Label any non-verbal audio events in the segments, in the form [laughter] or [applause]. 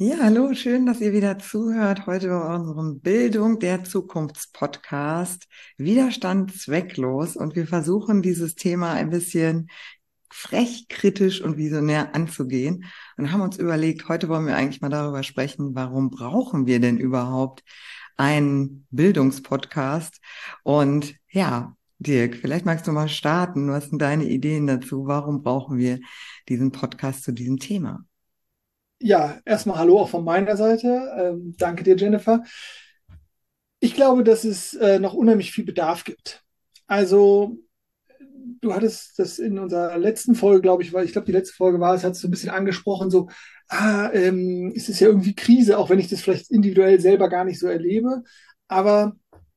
Ja, hallo, schön, dass ihr wieder zuhört. Heute bei unserem Bildung der Zukunftspodcast Widerstand zwecklos. Und wir versuchen dieses Thema ein bisschen frech, kritisch und visionär anzugehen und haben uns überlegt, heute wollen wir eigentlich mal darüber sprechen, warum brauchen wir denn überhaupt einen Bildungspodcast? Und ja, Dirk, vielleicht magst du mal starten. Was sind deine Ideen dazu? Warum brauchen wir diesen Podcast zu diesem Thema? Ja, erstmal Hallo auch von meiner Seite. Ähm, danke dir, Jennifer. Ich glaube, dass es äh, noch unheimlich viel Bedarf gibt. Also, du hattest das in unserer letzten Folge, glaube ich, weil ich glaube, die letzte Folge war es, hat es so ein bisschen angesprochen, so, ah, ähm, es ist ja irgendwie Krise, auch wenn ich das vielleicht individuell selber gar nicht so erlebe. Aber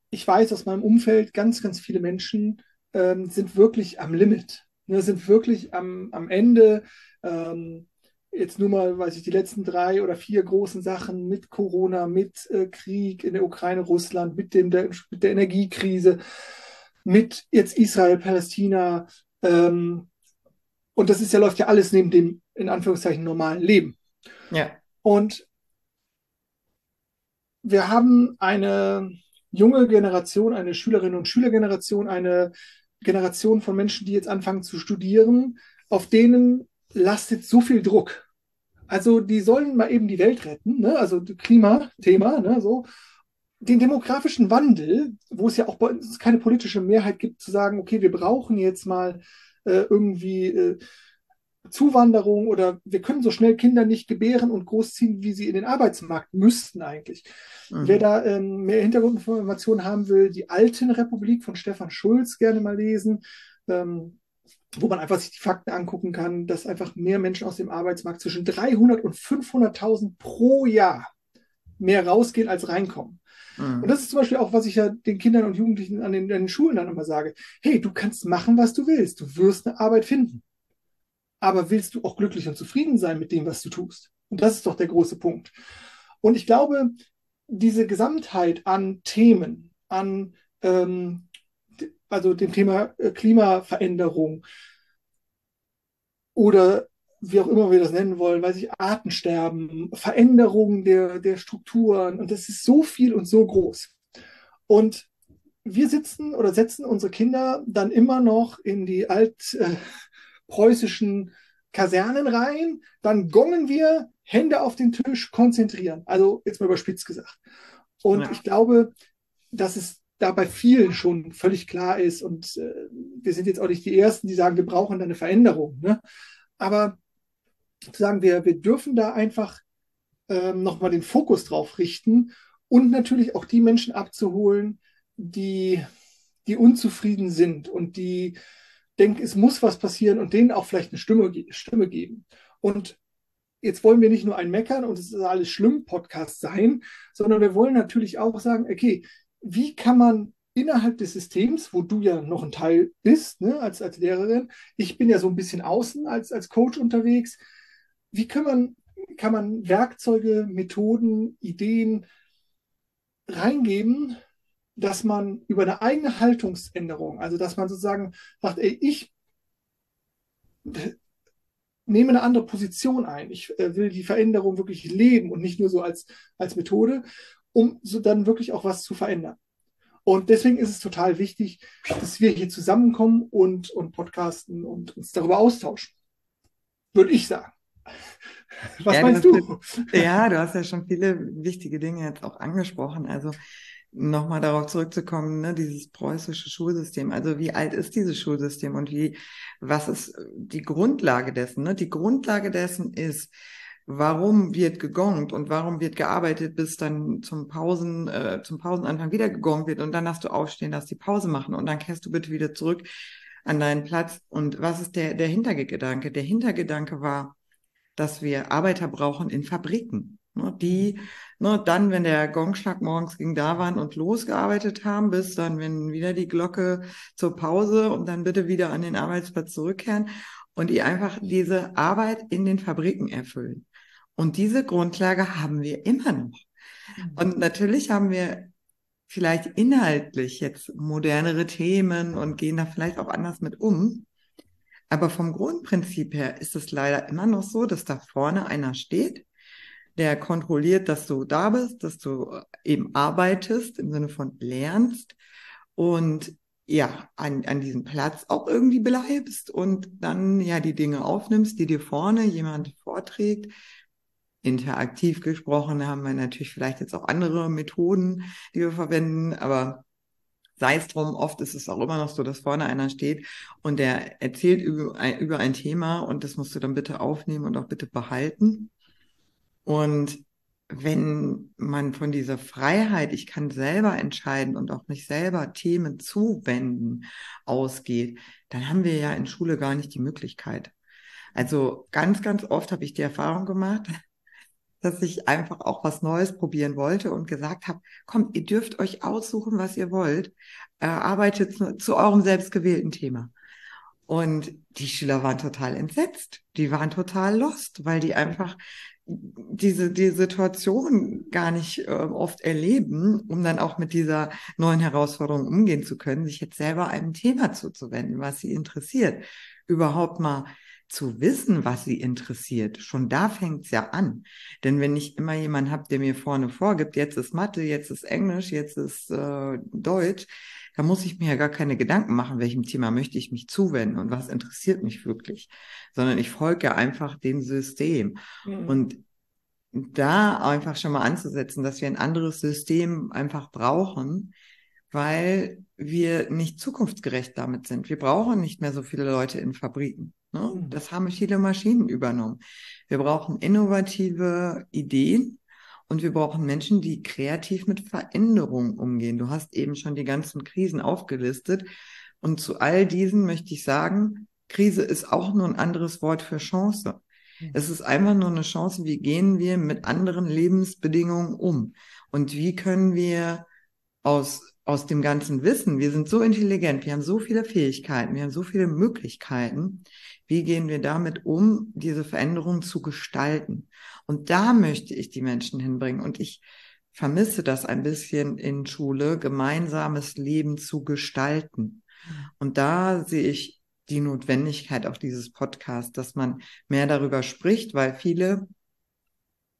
ich weiß aus meinem Umfeld, ganz, ganz viele Menschen ähm, sind wirklich am Limit, ne, sind wirklich am, am Ende. Ähm, jetzt nur mal, weiß ich, die letzten drei oder vier großen Sachen mit Corona, mit äh, Krieg in der Ukraine, Russland, mit, dem, der, mit der Energiekrise, mit jetzt Israel, Palästina. Ähm, und das ist ja, läuft ja alles neben dem, in Anführungszeichen, normalen Leben. Ja. Und wir haben eine junge Generation, eine Schülerinnen und Schülergeneration, eine Generation von Menschen, die jetzt anfangen zu studieren, auf denen lastet so viel Druck. Also die sollen mal eben die Welt retten, ne? also Klimathema, ne? so. Den demografischen Wandel, wo es ja auch bei uns keine politische Mehrheit gibt, zu sagen, okay, wir brauchen jetzt mal äh, irgendwie äh, Zuwanderung oder wir können so schnell Kinder nicht gebären und großziehen, wie sie in den Arbeitsmarkt müssten eigentlich. Mhm. Wer da ähm, mehr Hintergrundinformationen haben will, die Alten Republik von Stefan Schulz gerne mal lesen. Ähm, wo man einfach sich die Fakten angucken kann, dass einfach mehr Menschen aus dem Arbeitsmarkt zwischen 300 und 500.000 pro Jahr mehr rausgehen als reinkommen. Mhm. Und das ist zum Beispiel auch, was ich ja den Kindern und Jugendlichen an den, an den Schulen dann immer sage. Hey, du kannst machen, was du willst. Du wirst eine Arbeit finden. Aber willst du auch glücklich und zufrieden sein mit dem, was du tust? Und das ist doch der große Punkt. Und ich glaube, diese Gesamtheit an Themen, an ähm, also dem Thema äh, Klimaveränderung oder wie auch immer wir das nennen wollen, weiß ich, Artensterben, Veränderungen der, der Strukturen und das ist so viel und so groß. Und wir sitzen oder setzen unsere Kinder dann immer noch in die altpreußischen äh, Kasernen rein, dann gongen wir, Hände auf den Tisch, konzentrieren. Also jetzt mal überspitzt gesagt. Und ja. ich glaube, dass es da bei vielen schon völlig klar ist. Und äh, wir sind jetzt auch nicht die Ersten, die sagen, wir brauchen da eine Veränderung. Ne? Aber zu sagen, wir, wir dürfen da einfach ähm, nochmal den Fokus drauf richten und natürlich auch die Menschen abzuholen, die, die unzufrieden sind und die denken, es muss was passieren und denen auch vielleicht eine Stimme, Stimme geben. Und jetzt wollen wir nicht nur ein Meckern und es ist alles schlimm Podcast sein, sondern wir wollen natürlich auch sagen, okay, wie kann man innerhalb des Systems, wo du ja noch ein Teil bist, ne, als, als Lehrerin, ich bin ja so ein bisschen außen als, als Coach unterwegs, wie kann man, kann man Werkzeuge, Methoden, Ideen reingeben, dass man über eine eigene Haltungsänderung, also dass man sozusagen sagt, ey, ich nehme eine andere Position ein. Ich äh, will die Veränderung wirklich leben und nicht nur so als, als Methode um so dann wirklich auch was zu verändern. Und deswegen ist es total wichtig, dass wir hier zusammenkommen und, und podcasten und uns darüber austauschen. Würde ich sagen. [laughs] Was ja, meinst du? du? Ja, du hast ja schon viele wichtige Dinge jetzt auch angesprochen. Also nochmal darauf zurückzukommen, ne, dieses preußische Schulsystem. Also wie alt ist dieses Schulsystem und wie, was ist die Grundlage dessen? Ne? Die Grundlage dessen ist, warum wird gegongt und warum wird gearbeitet, bis dann zum Pausen, äh, zum Pausenanfang wieder gegongt wird und dann darfst du aufstehen, darfst die Pause machen und dann kehrst du bitte wieder zurück an deinen Platz. Und was ist der, der Hintergedanke? Der Hintergedanke war, dass wir Arbeiter brauchen in Fabriken, ne, die ne, dann, wenn der Gongschlag morgens ging, da waren und losgearbeitet haben, bis dann, wenn wieder die Glocke zur Pause und dann bitte wieder an den Arbeitsplatz zurückkehren und die einfach diese Arbeit in den Fabriken erfüllen. Und diese Grundlage haben wir immer noch. Mhm. Und natürlich haben wir vielleicht inhaltlich jetzt modernere Themen und gehen da vielleicht auch anders mit um. Aber vom Grundprinzip her ist es leider immer noch so, dass da vorne einer steht, der kontrolliert, dass du da bist, dass du eben arbeitest im Sinne von lernst und ja, an, an diesem Platz auch irgendwie bleibst und dann ja die Dinge aufnimmst, die dir vorne jemand vorträgt. Interaktiv gesprochen haben wir natürlich vielleicht jetzt auch andere Methoden, die wir verwenden, aber sei es drum, oft ist es auch immer noch so, dass vorne einer steht und der erzählt über ein, über ein Thema und das musst du dann bitte aufnehmen und auch bitte behalten. Und wenn man von dieser Freiheit, ich kann selber entscheiden und auch mich selber Themen zuwenden, ausgeht, dann haben wir ja in Schule gar nicht die Möglichkeit. Also ganz, ganz oft habe ich die Erfahrung gemacht, dass ich einfach auch was Neues probieren wollte und gesagt habe, komm, ihr dürft euch aussuchen, was ihr wollt, äh, arbeitet zu, zu eurem selbstgewählten Thema. Und die Schüler waren total entsetzt. Die waren total lost, weil die einfach diese, die Situation gar nicht äh, oft erleben, um dann auch mit dieser neuen Herausforderung umgehen zu können, sich jetzt selber einem Thema zuzuwenden, was sie interessiert. Überhaupt mal zu wissen, was sie interessiert. Schon da fängt's ja an. Denn wenn ich immer jemanden habe, der mir vorne vorgibt, jetzt ist Mathe, jetzt ist Englisch, jetzt ist äh, Deutsch, da muss ich mir ja gar keine Gedanken machen, welchem Thema möchte ich mich zuwenden und was interessiert mich wirklich, sondern ich folge ja einfach dem System. Mhm. Und da einfach schon mal anzusetzen, dass wir ein anderes System einfach brauchen, weil wir nicht zukunftsgerecht damit sind. Wir brauchen nicht mehr so viele Leute in Fabriken. Ne? Mhm. Das haben viele Maschinen übernommen. Wir brauchen innovative Ideen, und wir brauchen Menschen, die kreativ mit Veränderungen umgehen. Du hast eben schon die ganzen Krisen aufgelistet. Und zu all diesen möchte ich sagen, Krise ist auch nur ein anderes Wort für Chance. Mhm. Es ist einfach nur eine Chance, wie gehen wir mit anderen Lebensbedingungen um? Und wie können wir aus, aus dem ganzen Wissen, wir sind so intelligent, wir haben so viele Fähigkeiten, wir haben so viele Möglichkeiten, wie gehen wir damit um, diese Veränderung zu gestalten? Und da möchte ich die Menschen hinbringen. Und ich vermisse das ein bisschen in Schule, gemeinsames Leben zu gestalten. Und da sehe ich die Notwendigkeit auch dieses Podcasts, dass man mehr darüber spricht, weil viele,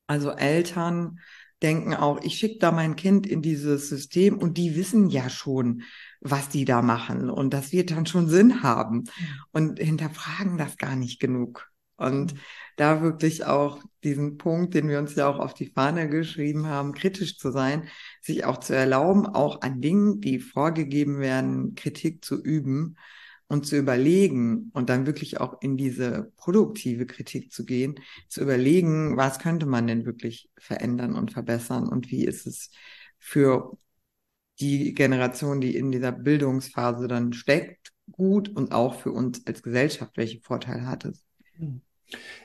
also Eltern, denken auch, ich schicke da mein Kind in dieses System und die wissen ja schon, was die da machen und das wird dann schon Sinn haben und hinterfragen das gar nicht genug. Und da wirklich auch diesen Punkt, den wir uns ja auch auf die Fahne geschrieben haben, kritisch zu sein, sich auch zu erlauben, auch an Dingen, die vorgegeben werden, Kritik zu üben und zu überlegen und dann wirklich auch in diese produktive Kritik zu gehen, zu überlegen, was könnte man denn wirklich verändern und verbessern und wie ist es für die Generation, die in dieser Bildungsphase dann steckt, gut und auch für uns als Gesellschaft, welche Vorteile hat es?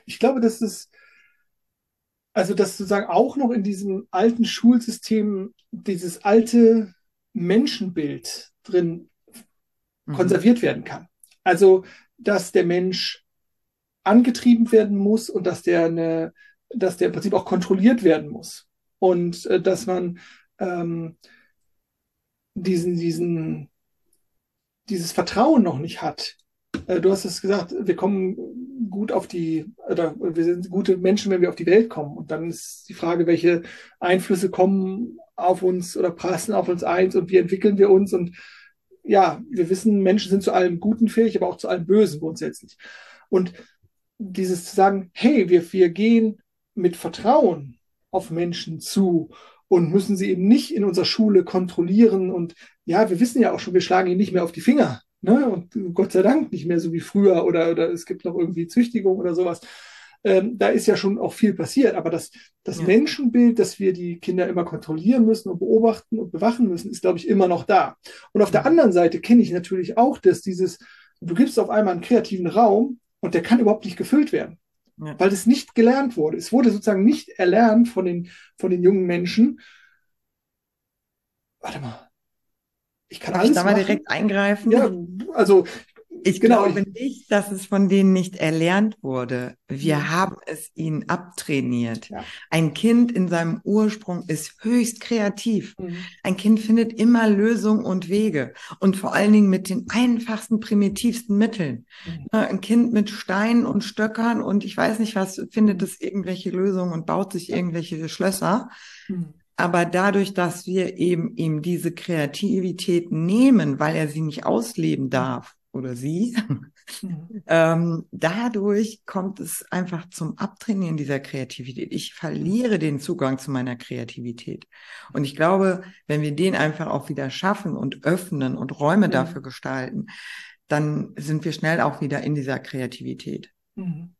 Ich glaube, dass es, also dass sozusagen auch noch in diesem alten Schulsystem dieses alte Menschenbild drin Mhm. konserviert werden kann. Also, dass der Mensch angetrieben werden muss und dass der eine, dass der im Prinzip auch kontrolliert werden muss. Und äh, dass man ähm, diesen, diesen, dieses Vertrauen noch nicht hat. Äh, du hast es gesagt, wir kommen gut auf die, oder wir sind gute Menschen, wenn wir auf die Welt kommen. Und dann ist die Frage, welche Einflüsse kommen auf uns oder prassen auf uns ein und wie entwickeln wir uns und ja, wir wissen, Menschen sind zu allem Guten fähig, aber auch zu allem Bösen grundsätzlich. Und dieses zu sagen, hey, wir, wir gehen mit Vertrauen auf Menschen zu und müssen sie eben nicht in unserer Schule kontrollieren. Und ja, wir wissen ja auch schon, wir schlagen ihnen nicht mehr auf die Finger. Ne? Und Gott sei Dank nicht mehr so wie früher oder, oder es gibt noch irgendwie Züchtigung oder sowas ähm, da ist ja schon auch viel passiert. Aber das, das ja. Menschenbild, dass wir die Kinder immer kontrollieren müssen und beobachten und bewachen müssen, ist, glaube ich, immer noch da. Und auf der anderen Seite kenne ich natürlich auch, dass dieses, du gibst auf einmal einen kreativen Raum und der kann überhaupt nicht gefüllt werden. Ja. Weil es nicht gelernt wurde. Es wurde sozusagen nicht erlernt von den, von den jungen Menschen. Warte mal. Ich kann, kann alles ich da mal direkt eingreifen? Ja, also Ich genau. glaube nicht, dass es von denen nicht erlernt wurde. Wir mhm. haben es ihnen abtrainiert. Ja. Ein Kind in seinem Ursprung ist höchst kreativ. Mhm. Ein Kind findet immer Lösungen und Wege und vor allen Dingen mit den einfachsten, primitivsten Mitteln. Mhm. Ein Kind mit Steinen und Stöckern und ich weiß nicht was, findet es irgendwelche Lösungen und baut sich irgendwelche Schlösser. Mhm. Aber dadurch, dass wir eben ihm diese Kreativität nehmen, weil er sie nicht ausleben darf, oder sie. [laughs] Ähm, dadurch kommt es einfach zum Abtrainieren dieser Kreativität. Ich verliere den Zugang zu meiner Kreativität. Und ich glaube, wenn wir den einfach auch wieder schaffen und öffnen und Räume mhm. dafür gestalten, dann sind wir schnell auch wieder in dieser Kreativität. Mhm.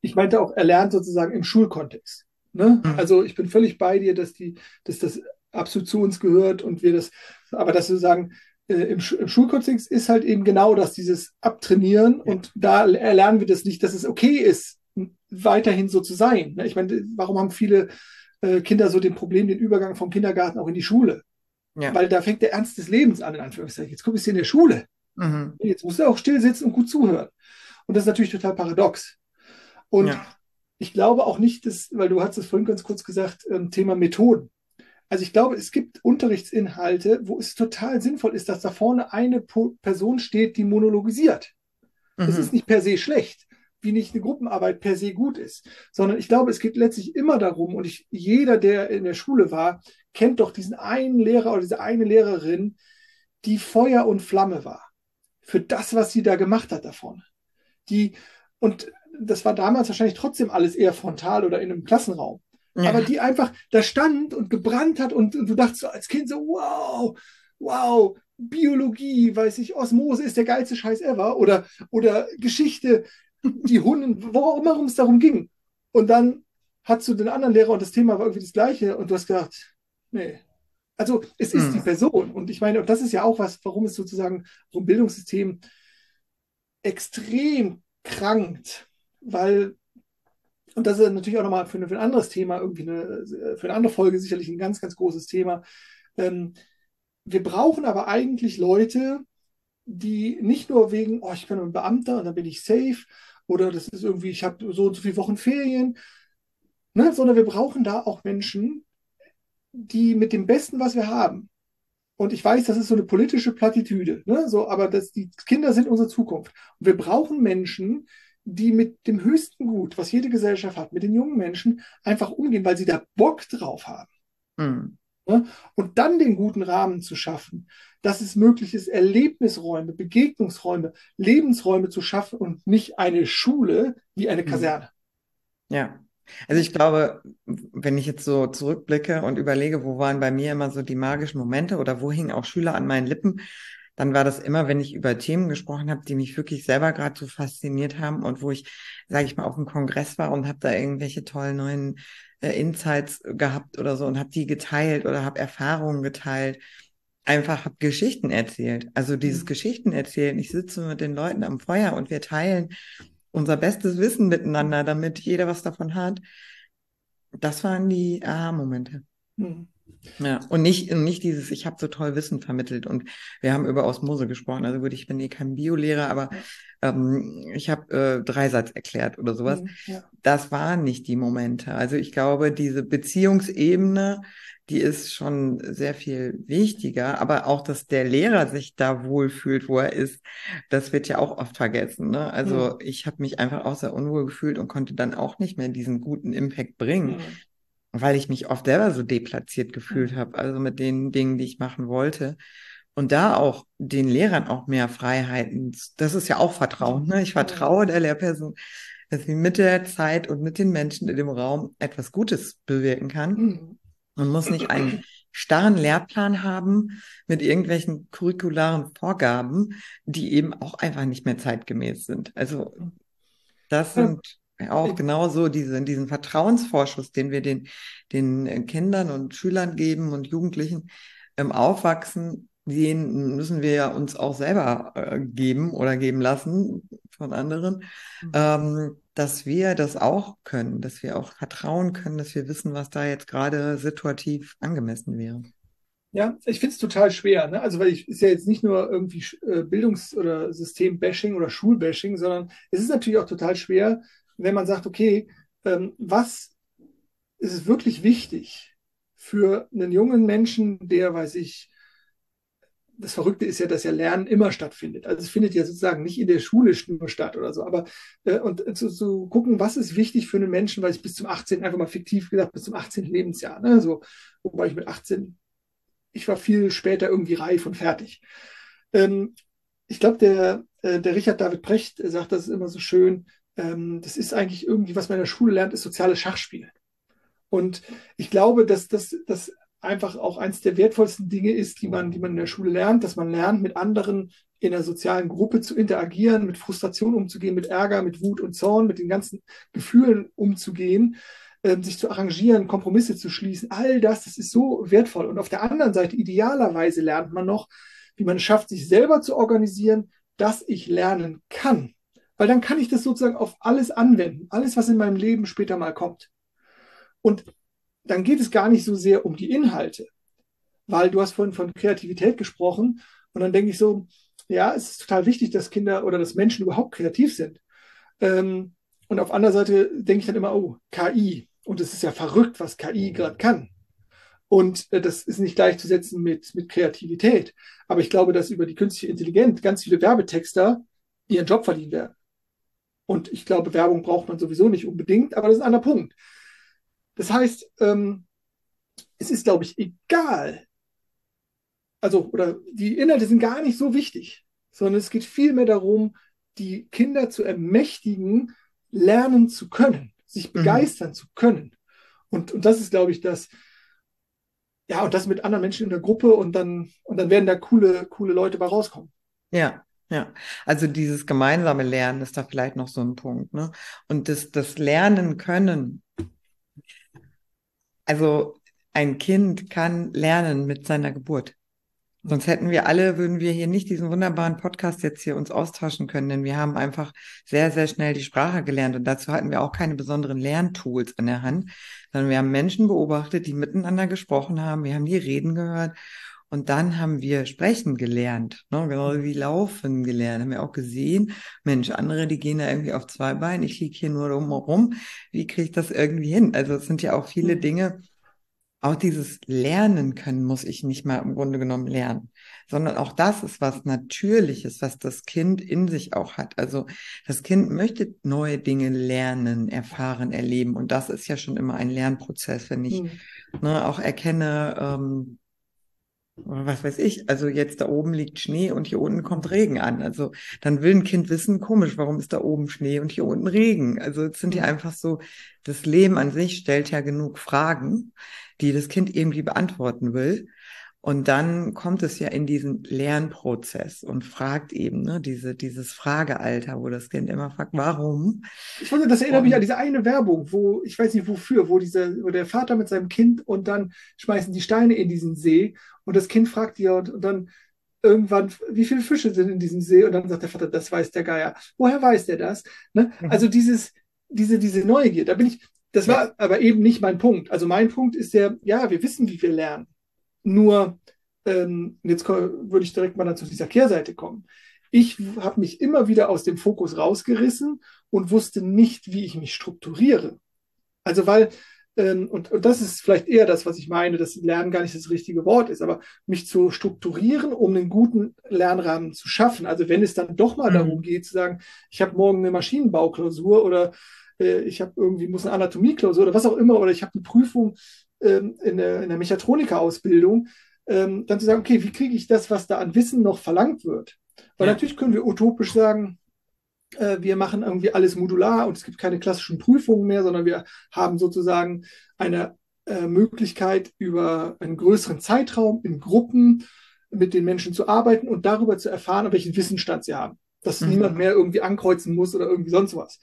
Ich meinte auch erlernt sozusagen im Schulkontext. Ne? Mhm. Also ich bin völlig bei dir, dass die, dass das absolut zu uns gehört und wir das, aber dass wir sagen, äh, im, im Schulkontext ist halt eben genau das, dieses Abtrainieren ja. und da erlernen wir das nicht, dass es okay ist, weiterhin so zu sein. Ne? Ich meine, warum haben viele äh, Kinder so den Problem, den Übergang vom Kindergarten auch in die Schule? Ja. Weil da fängt der Ernst des Lebens an, in Anführungszeichen. Jetzt guck ich in der Schule. Mhm. Jetzt musst du auch still sitzen und gut zuhören. Und das ist natürlich total paradox. Und ja. ich glaube auch nicht, dass, weil du hast es vorhin ganz kurz gesagt, ähm, Thema Methoden. Also ich glaube, es gibt Unterrichtsinhalte, wo es total sinnvoll ist, dass da vorne eine Person steht, die monologisiert. Mhm. Das ist nicht per se schlecht, wie nicht eine Gruppenarbeit per se gut ist, sondern ich glaube, es geht letztlich immer darum, und ich, jeder, der in der Schule war, kennt doch diesen einen Lehrer oder diese eine Lehrerin, die Feuer und Flamme war für das, was sie da gemacht hat da vorne. Die, und das war damals wahrscheinlich trotzdem alles eher frontal oder in einem Klassenraum. Ja. Aber die einfach da stand und gebrannt hat und, und du dachtest so als Kind so, wow, wow, Biologie, weiß ich, Osmose ist der geilste Scheiß ever oder, oder Geschichte, die Hunden, worum es darum ging. Und dann hast du den anderen Lehrer und das Thema war irgendwie das gleiche und du hast gedacht, nee. Also es ist hm. die Person und ich meine, und das ist ja auch was, warum es sozusagen so ein Bildungssystem extrem krankt, weil und das ist natürlich auch nochmal für, für, ein anderes Thema, irgendwie eine, für eine andere Folge sicherlich ein ganz, ganz großes Thema. Ähm, wir brauchen aber eigentlich Leute, die nicht nur wegen, oh, ich bin ein Beamter und dann bin ich safe oder das ist irgendwie, ich habe so und so viele Wochen Ferien, ne, sondern wir brauchen da auch Menschen, die mit dem Besten, was wir haben, und ich weiß, das ist so eine politische Plattitüde, ne? so, aber das, die Kinder sind unsere Zukunft. Und wir brauchen Menschen, die mit dem höchsten Gut, was jede Gesellschaft hat, mit den jungen Menschen einfach umgehen, weil sie da Bock drauf haben. Mhm. Und dann den guten Rahmen zu schaffen, dass es möglich ist, Erlebnisräume, Begegnungsräume, Lebensräume zu schaffen und nicht eine Schule wie eine hm. Kaserne. Ja. Also ich glaube, wenn ich jetzt so zurückblicke und überlege, wo waren bei mir immer so die magischen Momente oder wo hingen auch Schüler an meinen Lippen, dann war das immer, wenn ich über Themen gesprochen habe, die mich wirklich selber gerade so fasziniert haben und wo ich, sage ich mal, auf dem Kongress war und habe da irgendwelche tollen neuen äh, Insights gehabt oder so und habe die geteilt oder habe Erfahrungen geteilt. Einfach habe Geschichten erzählt. Also dieses mhm. Geschichten erzählen. Ich sitze mit den Leuten am Feuer und wir teilen unser bestes Wissen miteinander, damit jeder was davon hat. Das waren die Aha-Momente. Mhm. Ja, und nicht, nicht dieses, ich habe so toll Wissen vermittelt und wir haben über Osmose gesprochen. Also gut, ich bin eh kein Biolehrer, aber ähm, ich habe äh, Dreisatz erklärt oder sowas. Mhm, ja. Das waren nicht die Momente. Also ich glaube, diese Beziehungsebene, die ist schon sehr viel wichtiger, aber auch, dass der Lehrer sich da wohlfühlt, wo er ist, das wird ja auch oft vergessen. Ne? Also mhm. ich habe mich einfach auch sehr unwohl gefühlt und konnte dann auch nicht mehr diesen guten Impact bringen. Mhm weil ich mich oft selber so deplatziert gefühlt habe, also mit den Dingen, die ich machen wollte. Und da auch den Lehrern auch mehr Freiheiten, das ist ja auch Vertrauen. Ne? Ich vertraue der Lehrperson, dass sie mit der Zeit und mit den Menschen in dem Raum etwas Gutes bewirken kann. Mhm. Man muss nicht einen starren Lehrplan haben mit irgendwelchen curricularen Vorgaben, die eben auch einfach nicht mehr zeitgemäß sind. Also das sind auch genauso diese, diesen Vertrauensvorschuss, den wir den, den äh, Kindern und Schülern geben und Jugendlichen im ähm, Aufwachsen, den müssen wir ja uns auch selber äh, geben oder geben lassen von anderen, mhm. ähm, dass wir das auch können, dass wir auch vertrauen können, dass wir wissen, was da jetzt gerade situativ angemessen wäre. Ja, ich finde es total schwer. Ne? Also, weil ich ist ja jetzt nicht nur irgendwie äh, Bildungs- oder Systembashing oder Schulbashing, sondern es ist natürlich auch total schwer, wenn man sagt, okay, ähm, was ist wirklich wichtig für einen jungen Menschen, der, weiß ich, das Verrückte ist ja, dass ja Lernen immer stattfindet. Also es findet ja sozusagen nicht in der Schule nur statt oder so. Aber äh, und zu, zu gucken, was ist wichtig für einen Menschen, weil ich bis zum 18. einfach mal fiktiv gesagt, bis zum 18. Lebensjahr. Ne? So, wobei ich mit 18 ich war viel später irgendwie reif und fertig. Ähm, ich glaube, der, äh, der Richard David Brecht sagt das immer so schön. Ähm, das ist eigentlich irgendwie, was man in der Schule lernt, ist soziales Schachspiel. Und ich glaube, dass das dass einfach auch eines der wertvollsten Dinge ist, die man, die man in der Schule lernt, dass man lernt, mit anderen in einer sozialen Gruppe zu interagieren, mit Frustration umzugehen, mit Ärger, mit Wut und Zorn, mit den ganzen Gefühlen umzugehen ähm, sich zu arrangieren, Kompromisse zu schließen, all das, das ist so wertvoll. Und auf der anderen Seite, idealerweise lernt man noch, wie man es schafft, sich selber zu organisieren, dass ich lernen kann. Weil dann kann ich das sozusagen auf alles anwenden, alles, was in meinem Leben später mal kommt. Und dann geht es gar nicht so sehr um die Inhalte, weil du hast vorhin von Kreativität gesprochen und dann denke ich so, ja, es ist total wichtig, dass Kinder oder dass Menschen überhaupt kreativ sind. Ähm, und auf anderer Seite denke ich dann immer, oh, KI, und es ist ja verrückt, was KI gerade kann. Und äh, das ist nicht gleichzusetzen mit, mit Kreativität. Aber ich glaube, dass über die künstliche Intelligenz ganz viele Werbetexter ihren Job verdienen werden. Und ich glaube, Werbung braucht man sowieso nicht unbedingt, aber das ist ein anderer Punkt. Das heißt, ähm, es ist, glaube ich, egal. Also, oder die Inhalte sind gar nicht so wichtig, sondern es geht vielmehr darum, die Kinder zu ermächtigen, lernen zu können sich mhm. begeistern mhm. zu können. Und, und das ist, glaube ich, das, ja, und das mit anderen Menschen in der Gruppe und dann, und dann werden da coole, coole Leute bei rauskommen. Ja, ja, also dieses gemeinsame Lernen ist da vielleicht noch so ein Punkt, ne? Und das, das Lernen können. Also ein Kind kann lernen mit seiner Geburt. Sonst hätten wir alle, würden wir hier nicht diesen wunderbaren Podcast jetzt hier uns austauschen können, denn wir haben einfach sehr, sehr schnell die Sprache gelernt und dazu hatten wir auch keine besonderen Lerntools in der Hand, sondern wir haben Menschen beobachtet, die miteinander gesprochen haben, wir haben die Reden gehört und dann haben wir sprechen gelernt, ne? genau wie laufen gelernt, haben wir auch gesehen, Mensch, andere, die gehen da irgendwie auf zwei Beinen, ich liege hier nur rum, wie kriege ich das irgendwie hin? Also es sind ja auch viele mhm. Dinge, auch dieses Lernen können muss ich nicht mal im Grunde genommen lernen, sondern auch das ist was Natürliches, was das Kind in sich auch hat. Also das Kind möchte neue Dinge lernen, erfahren, erleben und das ist ja schon immer ein Lernprozess, wenn ich mhm. ne, auch erkenne, ähm, was weiß ich, also jetzt da oben liegt Schnee und hier unten kommt Regen an. Also dann will ein Kind wissen, komisch, warum ist da oben Schnee und hier unten Regen? Also es sind ja einfach so, das Leben an sich stellt ja genug Fragen, die das Kind irgendwie beantworten will. Und dann kommt es ja in diesen Lernprozess und fragt eben, ne, diese, dieses Fragealter, wo das Kind immer fragt, warum? Ich finde, das erinnert und, mich an diese eine Werbung, wo, ich weiß nicht wofür, wo dieser, wo der Vater mit seinem Kind und dann schmeißen die Steine in diesen See und das Kind fragt ja und, und dann irgendwann, wie viele Fische sind in diesem See? Und dann sagt der Vater, das weiß der Geier. Woher weiß der das? Ne? Mhm. Also dieses, diese, diese Neugier, da bin ich, das war ja. aber eben nicht mein Punkt. Also mein Punkt ist der, ja, wir wissen, wie wir lernen. Nur, ähm, jetzt würde ich direkt mal dann zu dieser Kehrseite kommen. Ich habe mich immer wieder aus dem Fokus rausgerissen und wusste nicht, wie ich mich strukturiere. Also weil, ähm, und, und das ist vielleicht eher das, was ich meine, dass Lernen gar nicht das richtige Wort ist, aber mich zu strukturieren, um einen guten Lernrahmen zu schaffen. Also wenn es dann doch mal mhm. darum geht zu sagen, ich habe morgen eine Maschinenbauklausur oder äh, ich habe irgendwie, muss eine Anatomieklausur oder was auch immer, oder ich habe eine Prüfung ähm, in der, in der Mechatroniker-Ausbildung, ähm, dann zu sagen, okay, wie kriege ich das, was da an Wissen noch verlangt wird? Weil ja. natürlich können wir utopisch sagen, äh, wir machen irgendwie alles modular und es gibt keine klassischen Prüfungen mehr, sondern wir haben sozusagen eine äh, Möglichkeit, über einen größeren Zeitraum in Gruppen mit den Menschen zu arbeiten und darüber zu erfahren, welchen Wissensstand sie haben. Dass mhm. niemand mehr irgendwie ankreuzen muss oder irgendwie sonst was.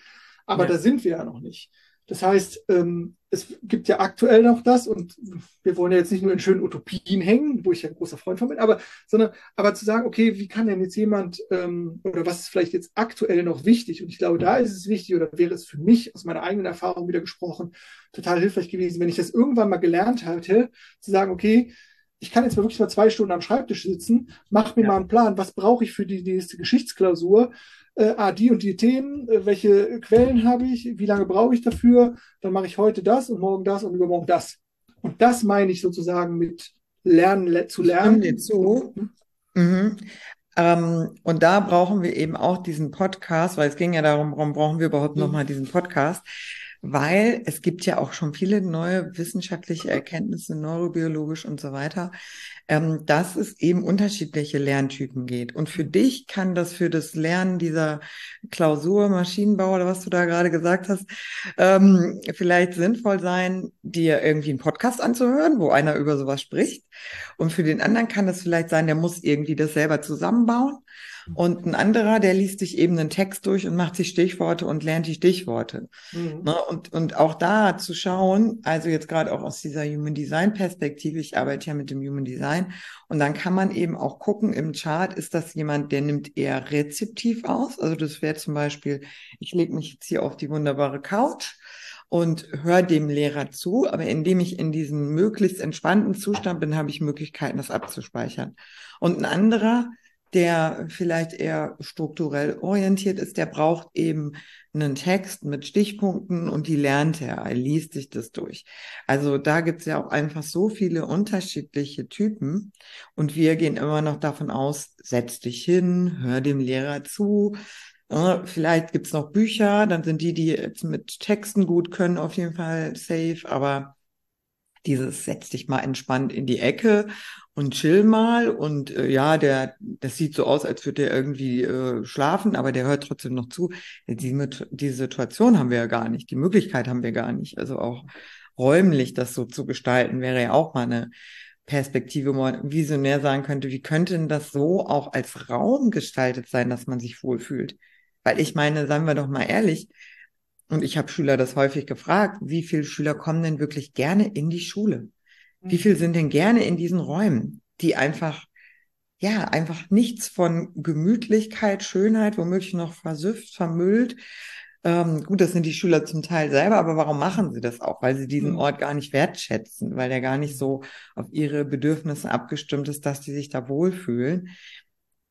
Aber ja. da sind wir ja noch nicht. Das heißt, ähm, es gibt ja aktuell noch das und wir wollen ja jetzt nicht nur in schönen Utopien hängen, wo ich ja ein großer Freund von bin, aber, sondern aber zu sagen, okay, wie kann denn jetzt jemand ähm, oder was ist vielleicht jetzt aktuell noch wichtig? Und ich glaube, da ist es wichtig oder wäre es für mich aus meiner eigenen Erfahrung wieder gesprochen total hilfreich gewesen, wenn ich das irgendwann mal gelernt hätte, zu sagen, okay, ich kann jetzt mal wirklich mal zwei Stunden am Schreibtisch sitzen, mach mir ja. mal einen Plan, was brauche ich für die nächste Geschichtsklausur, äh, ah, die und die Themen, äh, welche Quellen habe ich, wie lange brauche ich dafür, dann mache ich heute das und morgen das und übermorgen das. Und das meine ich sozusagen mit Lernen le zu lernen. Ich zu. Mhm. Ähm, und da brauchen wir eben auch diesen Podcast, weil es ging ja darum, warum brauchen wir überhaupt mhm. nochmal diesen Podcast? Weil es gibt ja auch schon viele neue wissenschaftliche Erkenntnisse, neurobiologisch und so weiter, ähm, dass es eben unterschiedliche Lerntypen geht. Und für dich kann das für das Lernen dieser Klausur, Maschinenbau oder was du da gerade gesagt hast, ähm, vielleicht sinnvoll sein, dir irgendwie einen Podcast anzuhören, wo einer über sowas spricht. Und für den anderen kann es vielleicht sein, der muss irgendwie das selber zusammenbauen. Und ein anderer, der liest sich eben einen Text durch und macht sich Stichworte und lernt die Stichworte. Mhm. Ne? Und, und auch da zu schauen, also jetzt gerade auch aus dieser Human Design Perspektive, ich arbeite ja mit dem Human Design, und dann kann man eben auch gucken im Chart, ist das jemand, der nimmt eher rezeptiv aus? Also das wäre zum Beispiel, ich lege mich jetzt hier auf die wunderbare Couch und höre dem Lehrer zu, aber indem ich in diesem möglichst entspannten Zustand bin, habe ich Möglichkeiten, das abzuspeichern. Und ein anderer, der vielleicht eher strukturell orientiert ist, der braucht eben einen Text mit Stichpunkten und die lernt er, er liest sich das durch. Also da gibt es ja auch einfach so viele unterschiedliche Typen und wir gehen immer noch davon aus, setz dich hin, hör dem Lehrer zu. Vielleicht gibt's noch Bücher, dann sind die, die jetzt mit Texten gut können, auf jeden Fall safe, aber dieses setz dich mal entspannt in die Ecke und chill mal und äh, ja, der, das sieht so aus, als würde er irgendwie äh, schlafen, aber der hört trotzdem noch zu. Die, die Situation haben wir ja gar nicht, die Möglichkeit haben wir gar nicht. Also auch räumlich das so zu gestalten, wäre ja auch mal eine Perspektive, wo man visionär sagen könnte, wie könnte denn das so auch als Raum gestaltet sein, dass man sich wohlfühlt? Weil ich meine, seien wir doch mal ehrlich, und ich habe Schüler das häufig gefragt, wie viele Schüler kommen denn wirklich gerne in die Schule? Wie viel sind denn gerne in diesen Räumen, die einfach, ja, einfach nichts von Gemütlichkeit, Schönheit, womöglich noch versüfft, vermüllt. Ähm, gut, das sind die Schüler zum Teil selber, aber warum machen sie das auch? Weil sie diesen mhm. Ort gar nicht wertschätzen, weil der gar nicht so auf ihre Bedürfnisse abgestimmt ist, dass die sich da wohlfühlen.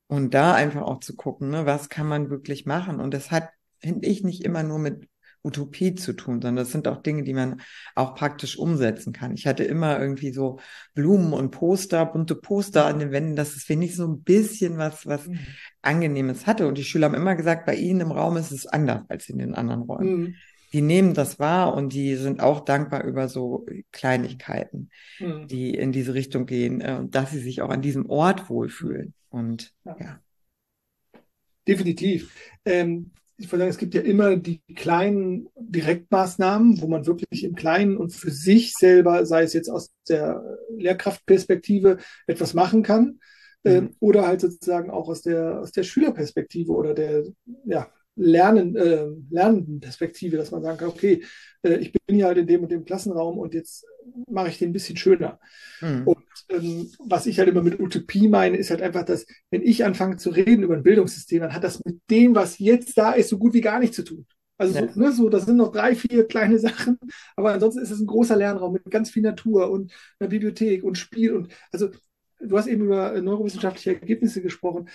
Und da einfach auch zu gucken, ne, was kann man wirklich machen? Und das hat, finde ich, nicht immer nur mit Utopie zu tun, sondern das sind auch Dinge, die man auch praktisch umsetzen kann. Ich hatte immer irgendwie so Blumen und Poster, bunte Poster an den Wänden, dass es wenigstens so ein bisschen was, was mhm. Angenehmes hatte. Und die Schüler haben immer gesagt, bei ihnen im Raum ist es anders als in den anderen Räumen. Mhm. Die nehmen das wahr und die sind auch dankbar über so Kleinigkeiten, mhm. die in diese Richtung gehen, äh, dass sie sich auch an diesem Ort wohlfühlen. Und ja. ja. Definitiv. Ähm, ich würde sagen, es gibt ja immer die kleinen Direktmaßnahmen, wo man wirklich im Kleinen und für sich selber, sei es jetzt aus der Lehrkraftperspektive, etwas machen kann. Mhm. Ähm, oder halt sozusagen auch aus der, aus der Schülerperspektive oder der ja, Lernen, äh, lernenden Perspektive, dass man sagen kann, okay, äh, ich bin hier halt in dem und dem Klassenraum und jetzt mache ich den ein bisschen schöner. Mhm. Und ähm, was ich halt immer mit Utopie meine, ist halt einfach, dass wenn ich anfange zu reden über ein Bildungssystem, dann hat das mit dem, was jetzt da ist, so gut wie gar nichts zu tun. Also ja. so, ne, so, das sind noch drei, vier kleine [laughs] Sachen, aber ansonsten ist es ein großer Lernraum mit ganz viel Natur und einer Bibliothek und Spiel und also du hast eben über neurowissenschaftliche Ergebnisse gesprochen.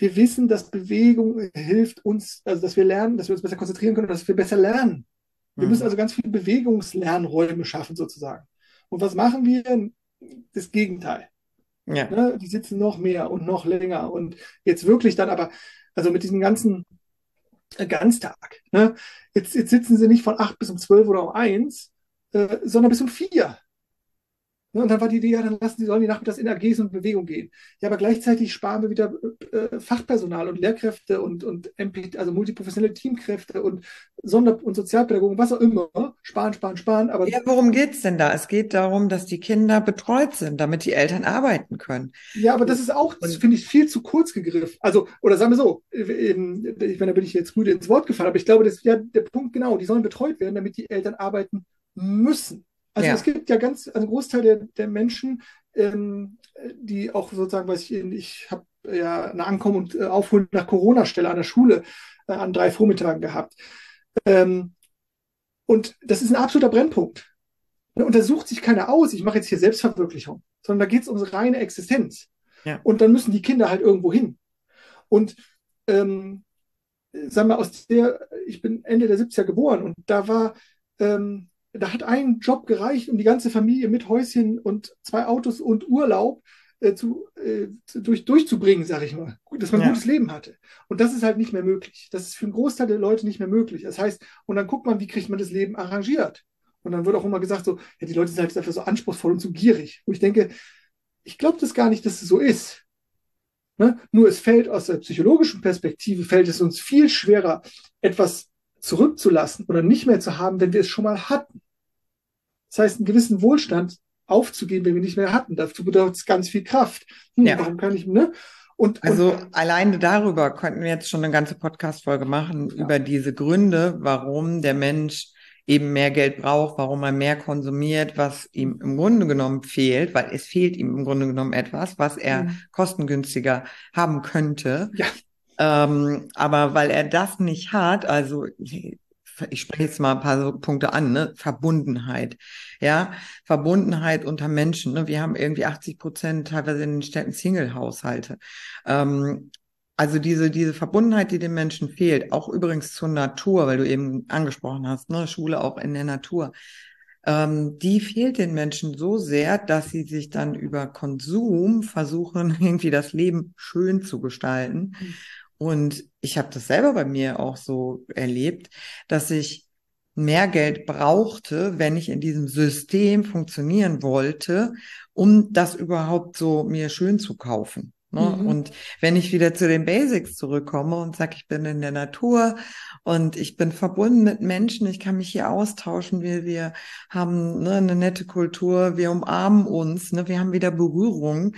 Wir wissen, dass Bewegung hilft uns, also dass wir lernen, dass wir uns besser konzentrieren können, dass wir besser lernen. Wir mhm. müssen also ganz viele Bewegungslernräume schaffen, sozusagen. Und was machen wir? Das Gegenteil. Ja. Ne? Die sitzen noch mehr und noch länger. Und jetzt wirklich dann aber, also mit diesem ganzen Ganztag. Ne? Jetzt, jetzt sitzen sie nicht von acht bis um zwölf oder um eins, äh, sondern bis um vier. Ne, und dann war die Idee, ja, dann lassen die, sollen die nachmittags in AGs und Bewegung gehen. Ja, aber gleichzeitig sparen wir wieder äh, Fachpersonal und Lehrkräfte und, und MP, also multiprofessionelle Teamkräfte und Sonder- und Sozialpädagogen, was auch immer. Sparen, sparen, sparen. Aber ja, worum geht's denn da? Es geht darum, dass die Kinder betreut sind, damit die Eltern arbeiten können. Ja, aber das ist auch, finde ich, viel zu kurz gegriffen. Also, oder sagen wir so, ich meine, da bin ich jetzt rüde ins Wort gefallen, aber ich glaube, das ist ja der Punkt genau, die sollen betreut werden, damit die Eltern arbeiten müssen. Also ja. es gibt ja ganz, also ein Großteil der, der Menschen, ähm, die auch sozusagen, weiß ich, ich habe ja eine Ankommen und äh, Aufholen nach Corona-Stelle an der Schule äh, an drei Vormittagen gehabt. Ähm, und das ist ein absoluter Brennpunkt. Da sucht sich keiner aus, ich mache jetzt hier Selbstverwirklichung, sondern da geht es um reine Existenz. Ja. Und dann müssen die Kinder halt irgendwo hin. Und ähm, sagen wir, aus der, ich bin Ende der 70er geboren und da war, ähm, da hat ein Job gereicht, um die ganze Familie mit Häuschen und zwei Autos und Urlaub äh, zu, äh, durch, durchzubringen, sage ich mal, dass man ein ja. gutes Leben hatte. Und das ist halt nicht mehr möglich. Das ist für einen Großteil der Leute nicht mehr möglich. Das heißt, und dann guckt man, wie kriegt man das Leben arrangiert. Und dann wird auch immer gesagt, so, ja, die Leute sind halt dafür so anspruchsvoll und so gierig. Wo ich denke, ich glaube das gar nicht, dass es so ist. Ne? Nur es fällt aus der psychologischen Perspektive, fällt es uns viel schwerer, etwas zurückzulassen oder nicht mehr zu haben, wenn wir es schon mal hatten. Das heißt, einen gewissen Wohlstand aufzugeben, wenn wir nicht mehr hatten. Dazu bedeutet es ganz viel Kraft. Hm, ja. Warum kann ich, ne? Und, also und, alleine darüber könnten wir jetzt schon eine ganze Podcast-Folge machen, ja. über diese Gründe, warum der Mensch eben mehr Geld braucht, warum er mehr konsumiert, was ihm im Grunde genommen fehlt, weil es fehlt ihm im Grunde genommen etwas, was er mhm. kostengünstiger haben könnte. Ja. Ähm, aber weil er das nicht hat, also ich spreche jetzt mal ein paar Punkte an, ne? Verbundenheit. Ja, Verbundenheit unter Menschen. Ne? Wir haben irgendwie 80 Prozent teilweise in den Städten Single-Haushalte. Ähm, also diese, diese Verbundenheit, die den Menschen fehlt, auch übrigens zur Natur, weil du eben angesprochen hast, ne? Schule auch in der Natur. Ähm, die fehlt den Menschen so sehr, dass sie sich dann über Konsum versuchen, [laughs] irgendwie das Leben schön zu gestalten. Mhm. Und ich habe das selber bei mir auch so erlebt, dass ich mehr Geld brauchte, wenn ich in diesem System funktionieren wollte, um das überhaupt so mir schön zu kaufen. Ne? Mhm. Und wenn ich wieder zu den Basics zurückkomme und sage, ich bin in der Natur und ich bin verbunden mit Menschen, ich kann mich hier austauschen, wir, wir haben ne, eine nette Kultur, wir umarmen uns, ne, wir haben wieder Berührung,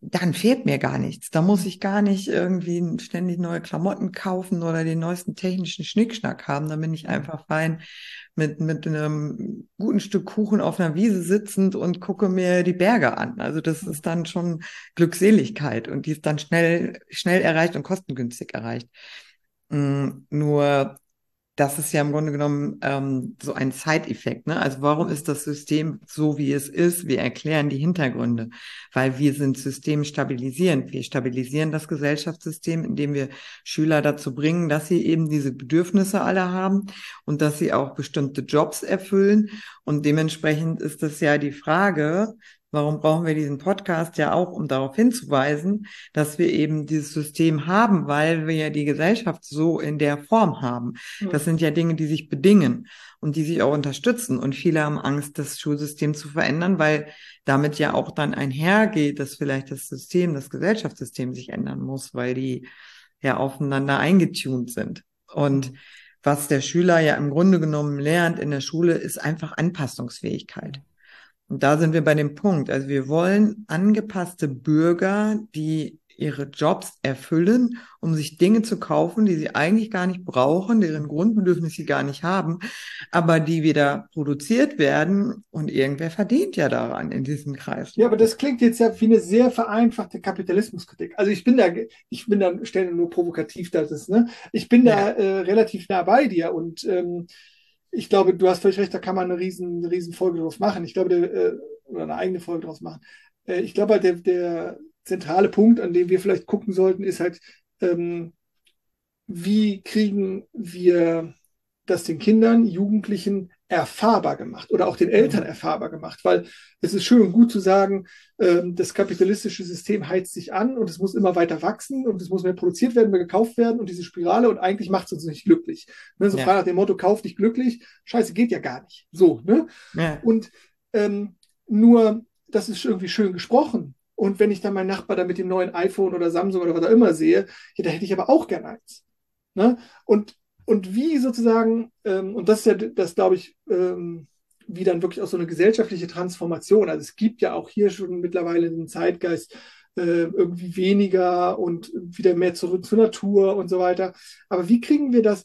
dann fehlt mir gar nichts. Da muss ich gar nicht irgendwie ständig neue Klamotten kaufen oder den neuesten technischen Schnickschnack haben. Da bin ich einfach fein mit, mit einem guten Stück Kuchen auf einer Wiese sitzend und gucke mir die Berge an. Also das ist dann schon Glückseligkeit und die ist dann schnell, schnell erreicht und kostengünstig erreicht. Mm, nur das ist ja im Grunde genommen ähm, so ein Side-Effekt. Ne? Also warum ist das System so, wie es ist? Wir erklären die Hintergründe, weil wir sind systemstabilisierend. Wir stabilisieren das Gesellschaftssystem, indem wir Schüler dazu bringen, dass sie eben diese Bedürfnisse alle haben und dass sie auch bestimmte Jobs erfüllen. Und dementsprechend ist das ja die Frage, Warum brauchen wir diesen Podcast ja auch, um darauf hinzuweisen, dass wir eben dieses System haben, weil wir ja die Gesellschaft so in der Form haben. Das sind ja Dinge, die sich bedingen und die sich auch unterstützen. Und viele haben Angst, das Schulsystem zu verändern, weil damit ja auch dann einhergeht, dass vielleicht das System, das Gesellschaftssystem sich ändern muss, weil die ja aufeinander eingetunt sind. Und was der Schüler ja im Grunde genommen lernt in der Schule, ist einfach Anpassungsfähigkeit. Und da sind wir bei dem Punkt. Also wir wollen angepasste Bürger, die ihre Jobs erfüllen, um sich Dinge zu kaufen, die sie eigentlich gar nicht brauchen, deren Grundbedürfnisse sie gar nicht haben, aber die wieder produziert werden und irgendwer verdient ja daran in diesem Kreis. Ja, aber das klingt jetzt ja wie eine sehr vereinfachte Kapitalismuskritik. Also ich bin da, ich bin da stelle nur provokativ, das ist, ne? Ich bin da äh, relativ nah bei dir und ähm, ich glaube, du hast völlig recht, da kann man eine riesen, riesen Folge draus machen. Ich glaube, der, äh, oder eine eigene Folge draus machen. Äh, ich glaube halt, der, der zentrale Punkt, an dem wir vielleicht gucken sollten, ist halt, ähm, wie kriegen wir das den Kindern, Jugendlichen erfahrbar gemacht oder auch den Eltern erfahrbar gemacht, weil es ist schön und gut zu sagen, ähm, das kapitalistische System heizt sich an und es muss immer weiter wachsen und es muss mehr produziert werden, mehr gekauft werden und diese Spirale und eigentlich macht es uns nicht glücklich. Ne, so ja. frei nach dem Motto, kauf dich glücklich, scheiße, geht ja gar nicht. So, ne? Ja. Und ähm, nur, das ist irgendwie schön gesprochen. Und wenn ich dann meinen Nachbar da mit dem neuen iPhone oder Samsung oder was auch immer sehe, ja, da hätte ich aber auch gern eins. Ne? Und und wie sozusagen, ähm, und das ist ja das, glaube ich, ähm, wie dann wirklich auch so eine gesellschaftliche Transformation. Also es gibt ja auch hier schon mittlerweile einen Zeitgeist, äh, irgendwie weniger und wieder mehr zurück zur Natur und so weiter. Aber wie kriegen wir das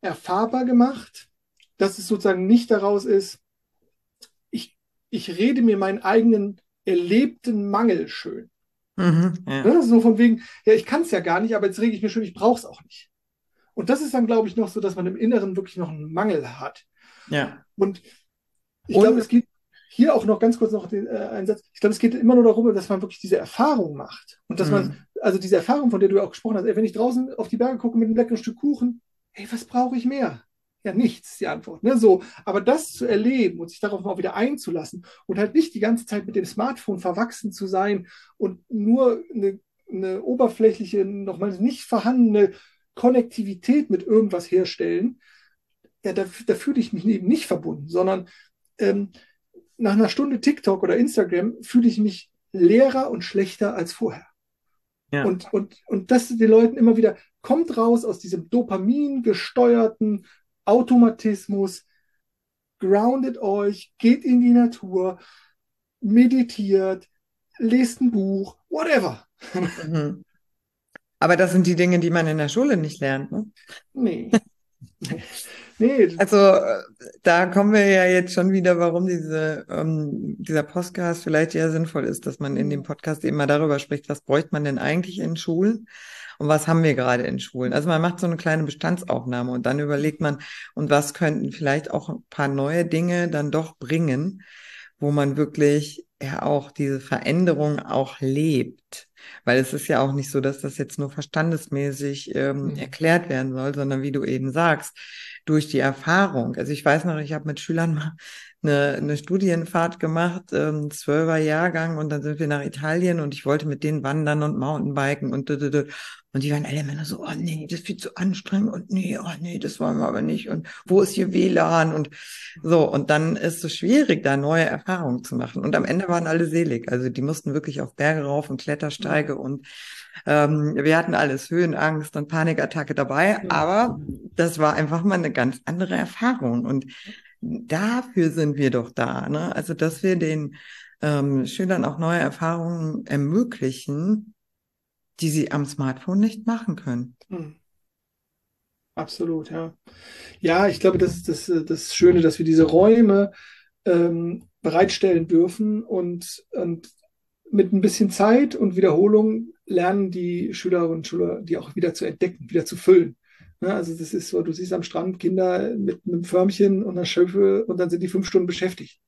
erfahrbar gemacht, dass es sozusagen nicht daraus ist, ich, ich rede mir meinen eigenen erlebten Mangel schön. Mhm, ja. Ne? So von wegen, ja, ich kann es ja gar nicht, aber jetzt rege ich mir schön, ich brauche es auch nicht. Und das ist dann, glaube ich, noch so, dass man im Inneren wirklich noch einen Mangel hat. Ja. Und ich glaube, es gibt. hier auch noch ganz kurz noch den, äh, einen Satz. Ich glaube, es geht immer nur darum, dass man wirklich diese Erfahrung macht. Und dass mhm. man, also diese Erfahrung, von der du auch gesprochen hast, ey, wenn ich draußen auf die Berge gucke mit einem leckeren Stück Kuchen, ey, was brauche ich mehr? Ja, nichts, die Antwort. Ne? So, aber das zu erleben und sich darauf mal wieder einzulassen und halt nicht die ganze Zeit mit dem Smartphone verwachsen zu sein und nur eine, eine oberflächliche, nochmal nicht vorhandene Konnektivität mit irgendwas herstellen, ja, da, da fühle ich mich eben nicht verbunden, sondern ähm, nach einer Stunde TikTok oder Instagram fühle ich mich leerer und schlechter als vorher. Ja. Und, und, und das den Leuten immer wieder, kommt raus aus diesem Dopamin gesteuerten Automatismus, groundet euch, geht in die Natur, meditiert, lest ein Buch, whatever. Mhm. Aber das sind die Dinge, die man in der Schule nicht lernt, ne? Nee. [laughs] nee. Also äh, da kommen wir ja jetzt schon wieder, warum diese, ähm, dieser Podcast vielleicht eher sinnvoll ist, dass man in dem. Podcast eben mal darüber spricht, was bräuchte man denn eigentlich in Schulen und was haben wir gerade in Schulen. Also man macht so eine kleine Bestandsaufnahme und dann überlegt man, und was könnten vielleicht auch ein paar neue Dinge dann doch bringen, wo man wirklich ja auch diese Veränderung auch lebt. Weil es ist ja auch nicht so, dass das jetzt nur verstandesmäßig ähm, mhm. erklärt werden soll, sondern wie du eben sagst, durch die Erfahrung. Also ich weiß noch, ich habe mit Schülern mal eine, eine Studienfahrt gemacht, ähm, zwölfer Jahrgang und dann sind wir nach Italien und ich wollte mit denen wandern und Mountainbiken und und die waren alle Männer so, oh nee, das ist viel zu anstrengend und nee, oh nee, das wollen wir aber nicht. Und wo ist hier WLAN und so. Und dann ist es schwierig, da neue Erfahrungen zu machen. Und am Ende waren alle selig, also die mussten wirklich auf Berge rauf und Klettersteige und ähm, wir hatten alles Höhenangst und Panikattacke dabei, aber das war einfach mal eine ganz andere Erfahrung. Und dafür sind wir doch da. Ne? Also, dass wir den ähm, Schülern auch neue Erfahrungen ermöglichen, die sie am Smartphone nicht machen können. Hm. Absolut, ja. Ja, ich glaube, das ist das, das Schöne, dass wir diese Räume ähm, bereitstellen dürfen und, und mit ein bisschen Zeit und Wiederholung lernen die Schülerinnen und Schüler, die auch wieder zu entdecken, wieder zu füllen. Ja, also das ist so, du siehst am Strand Kinder mit einem Förmchen und einer Schöpfe und dann sind die fünf Stunden beschäftigt.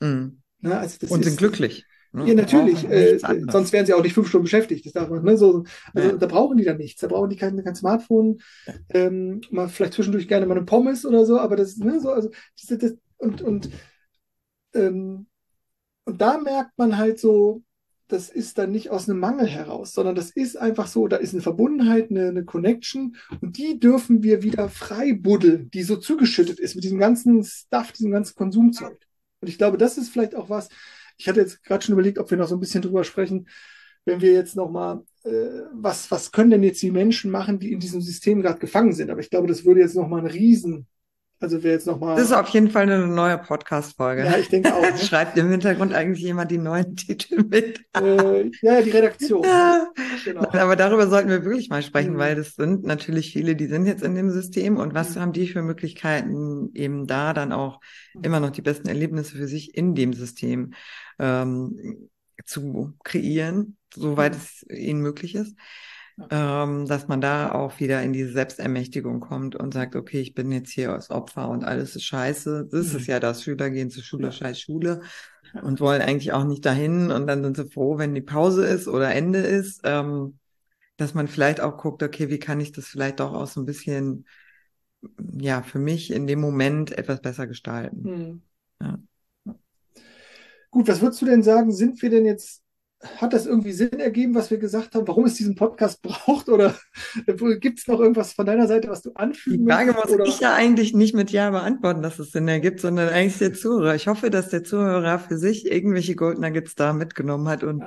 Mhm. Ja, also und sind glücklich. Ne? Ja, natürlich. Äh, sonst wären sie auch nicht fünf Stunden beschäftigt. Das darf man, ne? so, also ja. da brauchen die dann nichts. Da brauchen die kein, kein Smartphone, ähm, mal vielleicht zwischendurch gerne mal eine Pommes oder so, aber das, ne, so, also das, das, und, und, ähm, und da merkt man halt so, das ist dann nicht aus einem Mangel heraus, sondern das ist einfach so, da ist eine Verbundenheit, eine, eine Connection und die dürfen wir wieder frei buddeln, die so zugeschüttet ist mit diesem ganzen Stuff, diesem ganzen Konsumzeug. Und ich glaube, das ist vielleicht auch was, ich hatte jetzt gerade schon überlegt, ob wir noch so ein bisschen drüber sprechen, wenn wir jetzt nochmal, äh, was, was können denn jetzt die Menschen machen, die in diesem System gerade gefangen sind? Aber ich glaube, das würde jetzt nochmal einen riesen also wer jetzt nochmal. Das ist auf jeden Fall eine neue Podcast-Folge. Ja, ich denke auch. [laughs] Ne? Schreibt im Hintergrund eigentlich jemand die neuen [laughs] Titel mit. Äh, ja, die Redaktion. Ja. Genau. Aber darüber sollten wir wirklich mal sprechen, mhm. weil das sind natürlich viele, die sind jetzt in dem System und was mhm. haben die für Möglichkeiten, eben da dann auch mhm. immer noch die besten Erlebnisse für sich in dem System ähm, zu kreieren, soweit mhm. es ihnen möglich ist ähm, dass man da auch wieder in diese Selbstermächtigung kommt und sagt, okay, ich bin jetzt hier als Opfer und alles ist scheiße. Das mhm. ist ja das, Schüler gehen zur Schule, ja. scheiß Schule und wollen eigentlich auch nicht dahin und dann sind sie froh, wenn die Pause ist oder Ende ist, ähm, dass man vielleicht auch guckt, okay, wie kann ich das vielleicht auch so ein bisschen, ja, für mich in dem Moment etwas besser gestalten. Mhm. Ja. Gut, was würdest du denn sagen, sind wir denn jetzt hat das irgendwie Sinn ergeben, was wir gesagt haben, warum es diesen Podcast [laughs] braucht? Oder gibt es noch irgendwas von deiner Seite, was du anfügen Die Frage muss oder? ich ja eigentlich nicht mit Ja beantworten, dass es Sinn ergibt, sondern eigentlich der Zuhörer. Ich hoffe, dass der Zuhörer für sich irgendwelche Gold Nuggets da mitgenommen hat und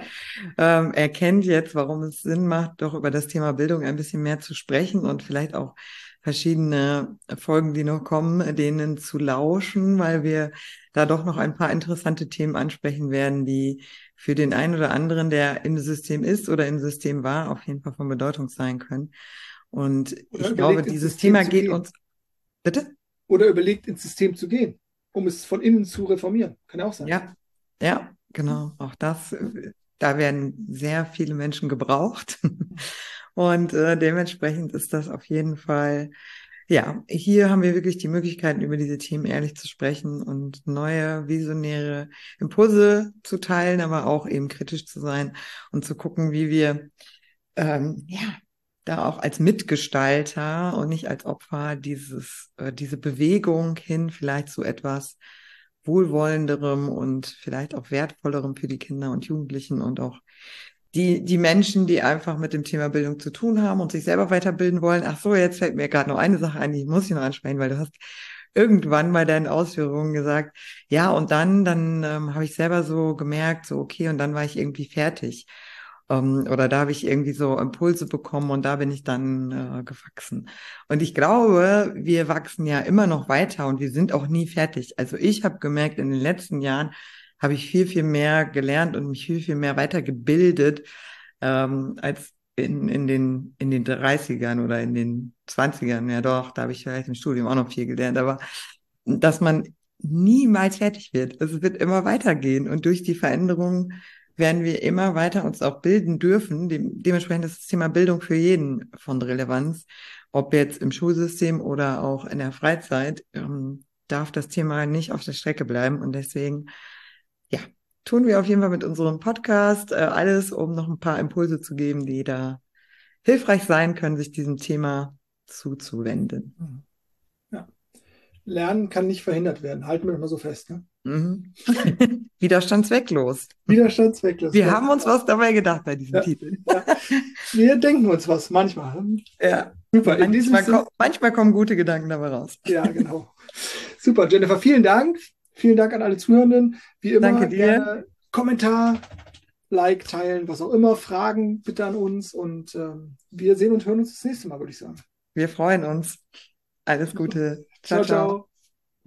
ja. ähm, erkennt jetzt, warum es Sinn macht, doch über das Thema Bildung ein bisschen mehr zu sprechen und vielleicht auch verschiedene Folgen, die noch kommen, denen zu lauschen, weil wir da doch noch ein paar interessante Themen ansprechen werden, die für den einen oder anderen, der im System ist oder im System war, auf jeden Fall von Bedeutung sein können. Und oder ich glaube, dieses Thema geht uns. Bitte? Oder überlegt, ins System zu gehen, um es von innen zu reformieren. Kann ja auch sein. Ja, ja, genau. Auch das, da werden sehr viele Menschen gebraucht. [laughs] Und äh, dementsprechend ist das auf jeden Fall ja, hier haben wir wirklich die Möglichkeiten, über diese Themen ehrlich zu sprechen und neue visionäre Impulse zu teilen, aber auch eben kritisch zu sein und zu gucken, wie wir ähm, ja da auch als Mitgestalter und nicht als Opfer dieses äh, diese Bewegung hin vielleicht zu etwas wohlwollenderem und vielleicht auch wertvollerem für die Kinder und Jugendlichen und auch die, die Menschen, die einfach mit dem Thema Bildung zu tun haben und sich selber weiterbilden wollen. Ach so, jetzt fällt mir gerade noch eine Sache ein, die muss ich noch ansprechen, weil du hast irgendwann bei deinen Ausführungen gesagt, ja, und dann, dann ähm, habe ich selber so gemerkt, so okay, und dann war ich irgendwie fertig. Ähm, oder da habe ich irgendwie so Impulse bekommen und da bin ich dann äh, gewachsen. Und ich glaube, wir wachsen ja immer noch weiter und wir sind auch nie fertig. Also ich habe gemerkt, in den letzten Jahren habe ich viel, viel mehr gelernt und mich viel, viel mehr weitergebildet ähm, als in, in, den, in den 30ern oder in den 20ern. Ja doch, da habe ich vielleicht im Studium auch noch viel gelernt, aber dass man niemals fertig wird. Es wird immer weitergehen und durch die Veränderungen werden wir immer weiter uns auch bilden dürfen. Dem, dementsprechend ist das Thema Bildung für jeden von Relevanz. Ob jetzt im Schulsystem oder auch in der Freizeit, ähm, darf das Thema nicht auf der Strecke bleiben. Und deswegen, ja, tun wir auf jeden Fall mit unserem Podcast äh, alles, um noch ein paar Impulse zu geben, die da hilfreich sein können, sich diesem Thema zuzuwenden. Mhm. Lernen kann nicht verhindert werden. Halten wir mal so fest. Ne? Mhm. [laughs] Widerstandswecklos. Widerstandswecklos. Wir ja. haben uns was dabei gedacht bei diesem ja. Titel. Ja. Wir denken uns was manchmal. Ja. Super. In manchmal, komm, manchmal kommen gute Gedanken dabei raus. Ja, genau. Super, Jennifer, vielen Dank. Vielen Dank an alle Zuhörenden. Wie immer, Danke dir. gerne Kommentar, Like, teilen, was auch immer. Fragen bitte an uns. Und ähm, wir sehen und hören uns das nächste Mal, würde ich sagen. Wir freuen uns. Alles Gute. ciao. ciao. ciao.